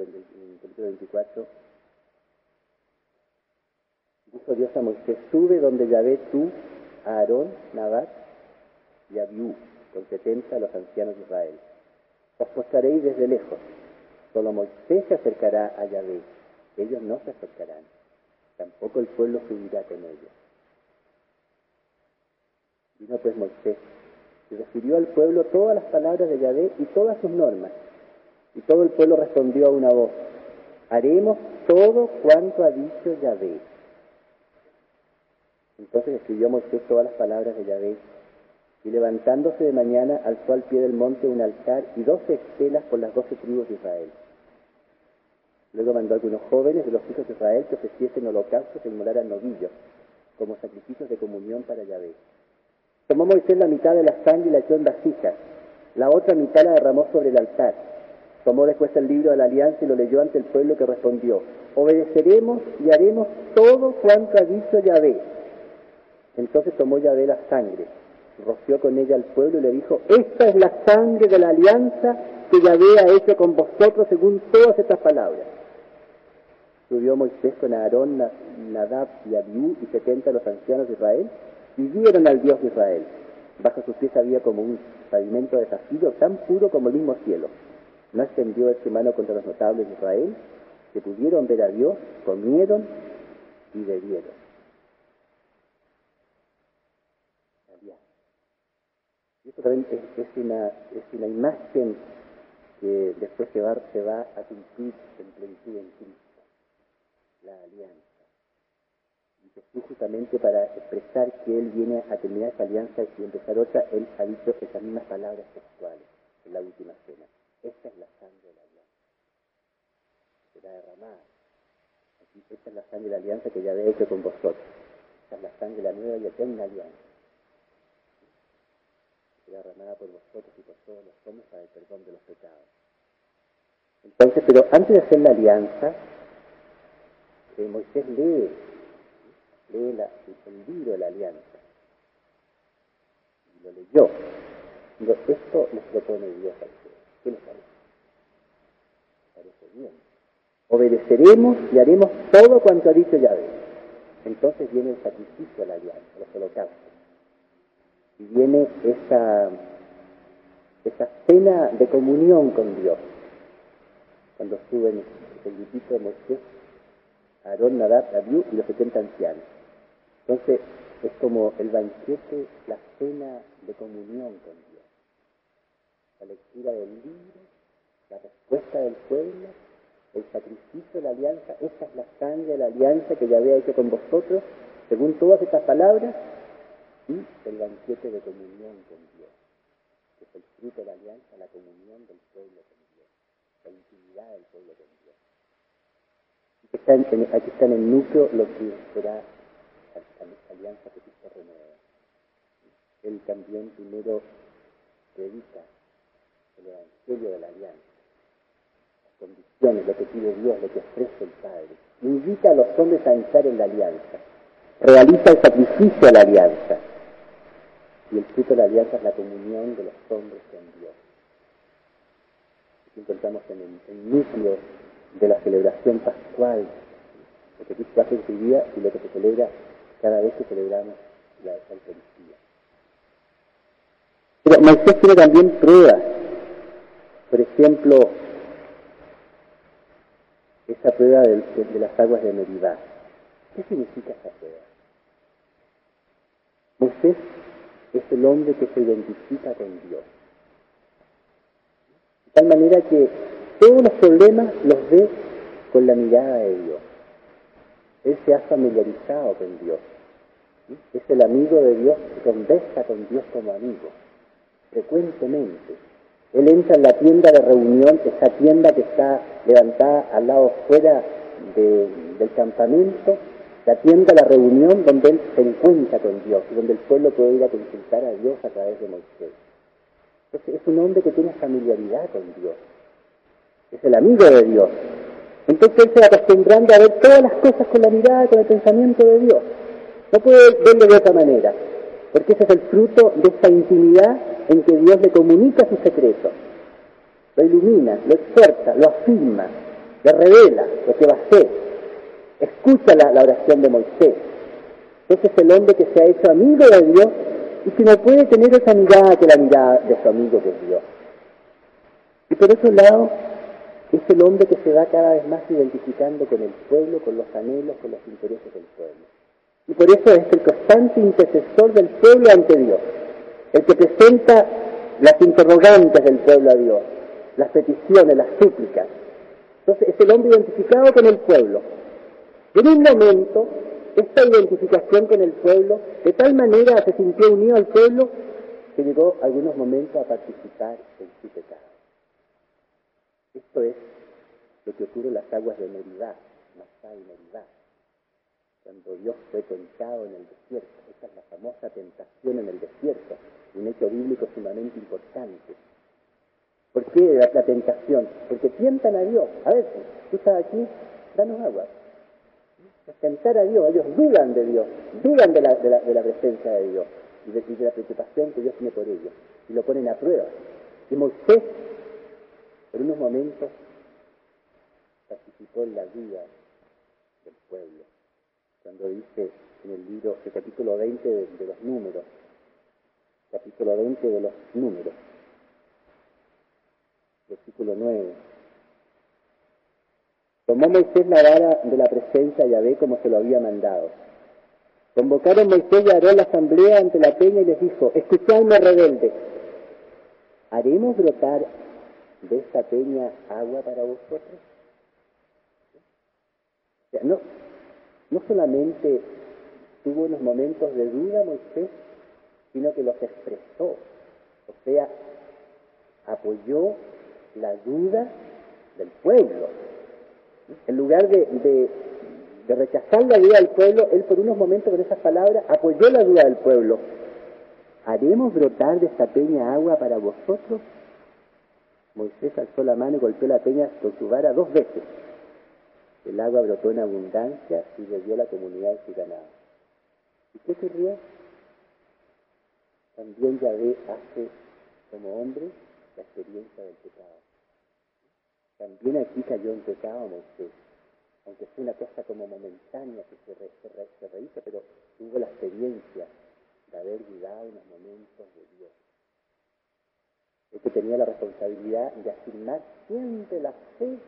el, capítulo 24, dijo Dios a Moisés, sube donde Yahvé tú, a Aarón, Nabat y Abiú, con setenta los ancianos de Israel. Os postraréis desde lejos. Solo Moisés se acercará a Yahvé. Ellos no se acercarán. Tampoco el pueblo subirá con ellos. Vino pues Moisés y refirió al pueblo todas las palabras de Yahvé y todas sus normas. Y todo el pueblo respondió a una voz, haremos todo cuanto ha dicho Yahvé. Entonces escribió Moisés todas las palabras de Yahvé y levantándose de mañana alzó al pie del monte un altar y doce estelas por las doce tribus de Israel. Luego mandó a algunos jóvenes de los hijos de Israel que ofreciesen holocaustos e inmolaran novillos, como sacrificios de comunión para Yahvé. Tomó Moisés la mitad de la sangre y la echó en vasijas, la otra mitad la derramó sobre el altar. Tomó después el libro de la alianza y lo leyó ante el pueblo que respondió, obedeceremos y haremos todo cuanto ha dicho Yahvé. Entonces tomó Yahvé la sangre, roció con ella al pueblo y le dijo, esta es la sangre de la alianza que Yahvé ha hecho con vosotros según todas estas palabras. Subió Moisés con Aarón, Nadab y Abiú y setenta de los ancianos de Israel y vieron al Dios de Israel. Bajo sus pies había como un pavimento de tan puro como el mismo cielo. No extendió su mano contra los notables de Israel, que pudieron ver a Dios, comieron y bebieron. Y esto también es, es, una, es una imagen que después se va, se va a cumplir en plenitud en Cristo, la alianza. Y Jesús justamente para expresar que Él viene a terminar esa alianza y empezar otra, Él ha dicho esas mismas palabras textuales en la última cena. Esta es la. Será derramada. Aquí, esta es la sangre de la alianza que ya había hecho con vosotros. Esta es la sangre de la nueva y eterna alianza. Será derramada por vosotros y por todos los hombres para el perdón de los pecados. Entonces, pero antes de hacer la alianza, eh, Moisés lee, lee la, el libro de la alianza. Y lo leyó. Digo, esto les propone Dios a ustedes. ¿Qué les parece? Parece bien. Obedeceremos y haremos todo cuanto ha dicho Yahvé. Entonces viene el sacrificio a la alianza, los holocaustos. Y viene esa, esa cena de comunión con Dios. Cuando suben el grupito de Moisés, Aarón, Nadab, Abiú y los setenta ancianos. Entonces es como el banquete, la cena de comunión con Dios la lectura del libro, la respuesta del pueblo, el sacrificio de la alianza, esta es la sangre de la alianza que ya había hecho con vosotros, según todas estas palabras, y el banquete de comunión con Dios, que es el fruto de la alianza, la comunión del pueblo con Dios, la intimidad del pueblo con Dios. Aquí está en, aquí está en el núcleo lo que será la alianza que Cristo renueva. Él también primero predica el Evangelio de la Alianza, lo que pide Dios, lo que ofrece el Padre. Invita a los hombres a entrar en la alianza. Realiza el sacrificio a la alianza. Y el fruto de la alianza es la comunión de los hombres con Dios. Aquí encontramos en el, núcleo de la celebración pascual, lo que Cristo hace en su día y lo que se celebra cada vez que celebramos la Eucaristía. Pero Moisés tiene también pruebas por ejemplo, esa prueba de, de, las aguas de Meribá. ¿Qué significa esa prueba? Moisés es el hombre que se identifica con Dios. De tal manera que todos los problemas los ve con la mirada de Dios. Él se ha familiarizado con Dios. Es el amigo de Dios que conversa con Dios como amigo, frecuentemente. Él entra en la tienda de reunión, esa tienda que está levantada al lado fuera de, del campamento, la tienda de la reunión donde él se encuentra con Dios y donde el pueblo puede ir a consultar a Dios a través de Moisés. Entonces es un hombre que tiene familiaridad con Dios, es el amigo de Dios. Entonces él se va acostumbrando a ver todas las cosas con la mirada, con el pensamiento de Dios. No puede verlo de otra manera, porque ese es el fruto de esa intimidad en que Dios le comunica su secreto, lo ilumina, lo exhorta, lo afirma, le revela lo que va a hacer, escucha la, la oración de Moisés. Ese es el hombre que se ha hecho amigo de Dios y que no puede tener esa mirada que la mirada de su amigo que es Dios. Y por otro lado, es el hombre que se va cada vez más identificando con el pueblo, con los anhelos, con los intereses del pueblo. Y por eso es el constante intercesor del pueblo ante Dios, el que presenta las interrogantes del pueblo a Dios, las peticiones, las súplicas. Entonces es el hombre identificado con el pueblo. En un momento, esta identificación con el pueblo, de tal manera se sintió unido al pueblo, que llegó algunos momentos a participar en su pecado. Esto es lo que ocurre en las aguas de Meribá, Masá cuando Dios fue tentado en el desierto. Esta es la famosa tentación en el desierto, un hecho bíblico sumamente importante. ¿Por qué la, tentación? Porque tientan a Dios. A ver, tú estás aquí, danos agua. Tentar a Dios, ellos dudan de Dios, dudan de la, presencia de Dios y de, y de, la preocupación que Dios tiene por ellos. Y lo ponen a prueba. Y Moisés por unos momentos participó en la vida del pueblo, cuando dice en el libro, el capítulo 20 de, los números, capítulo 20 de los números, versículo 9. Tomó Moisés la vara de la presencia de Yahvé como se lo había mandado. Convocaron Moisés y Aarón la asamblea ante la peña y les dijo, escuchadme rebelde, ¿haremos brotar de esta peña agua para vosotros? no, no solamente tuvo unos momentos de duda Moisés, sino que los expresó. O sea, apoyó la duda del pueblo. En lugar de, rechazar la duda del pueblo, él por unos momentos con esas palabras apoyó la duda del pueblo. ¿Haremos brotar de esta peña agua para vosotros? Moisés alzó la mano y golpeó la peña con su vara dos veces. El agua brotó en abundancia y a la comunidad de su ganado. ¿Y qué ocurrió? También Yahvé hace como hombre la experiencia del pecado. También aquí cayó en pecado Moisés, aunque fue una cosa como momentánea que se, re, se, pero tuvo la experiencia de haber dudado en los momentos de Dios que tenía la responsabilidad de afirmar siempre la fe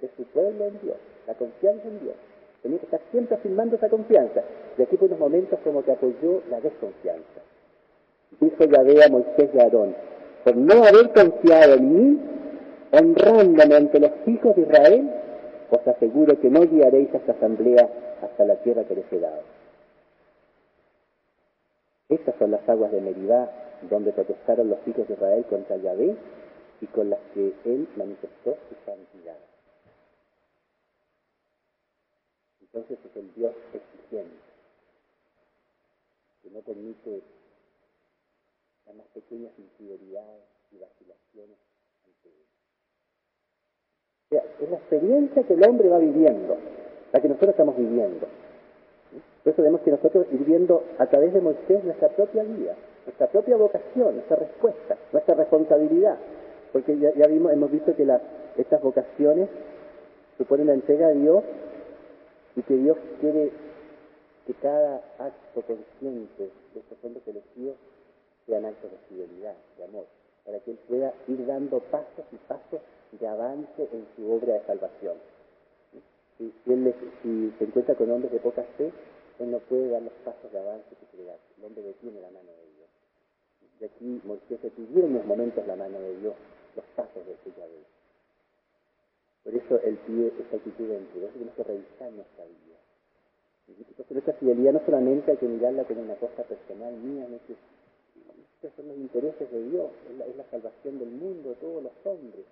de su pueblo en Dios, la confianza en Dios. Tenía que estar siempre afirmando esa confianza. Y aquí por unos momentos como que apoyó la desconfianza. Dijo Yahvé a Moisés y a Aarón, por no haber confiado en mí, honrándome ante los hijos de Israel, os aseguro que no guiaréis a esta asamblea hasta la tierra que les he dado. Estas son las aguas de Meribá, donde protestaron los hijos de Israel contra Yahvé y con las que él manifestó su santidad. Entonces es el Dios exigente, que no permite las más pequeñas infidelidades y vacilaciones ante él. O sea, es la experiencia que el hombre va viviendo, la que nosotros estamos viviendo. Por eso tenemos que nosotros ir viendo a través de Moisés nuestra propia vida, nuestra propia vocación, nuestra respuesta, nuestra responsabilidad. Porque ya, vimos, hemos visto que estas vocaciones suponen la entrega a Dios y que Dios quiere que cada acto consciente de estos hombres elegidos sean actos de fidelidad, de amor, para que Él pueda ir dando pasos y pasos de avance en su obra de salvación. Si, él, si se encuentra con hombres de poca fe, él no puede dar los pasos de avance que quiere dar. El hombre detiene la mano de Dios. Y aquí Moisés pidió en unos momentos la mano de Dios, los pasos de ese Yahvé. Por eso él pide esa actitud de entrega. Tenemos que revisar nuestra vida. Entonces nuestra fidelidad no solamente hay que mirarla como una cosa personal mía, no que estos son los intereses de Dios, es la, es la salvación del mundo, de todos los hombres.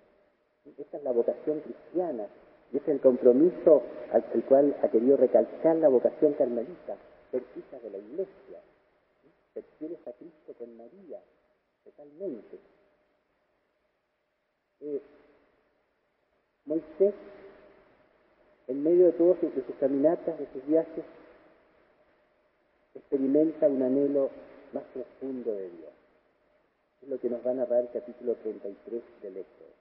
Esta es la vocación cristiana, y es el compromiso al, cual ha querido recalcar la vocación carmelita, ser de la iglesia, ser fieles a Cristo con María, totalmente. Eh, Moisés, en medio de todos sus, caminatas, de sus viajes, experimenta un anhelo más profundo de Dios. Es lo que nos va a narrar el capítulo 33 del Éxodo.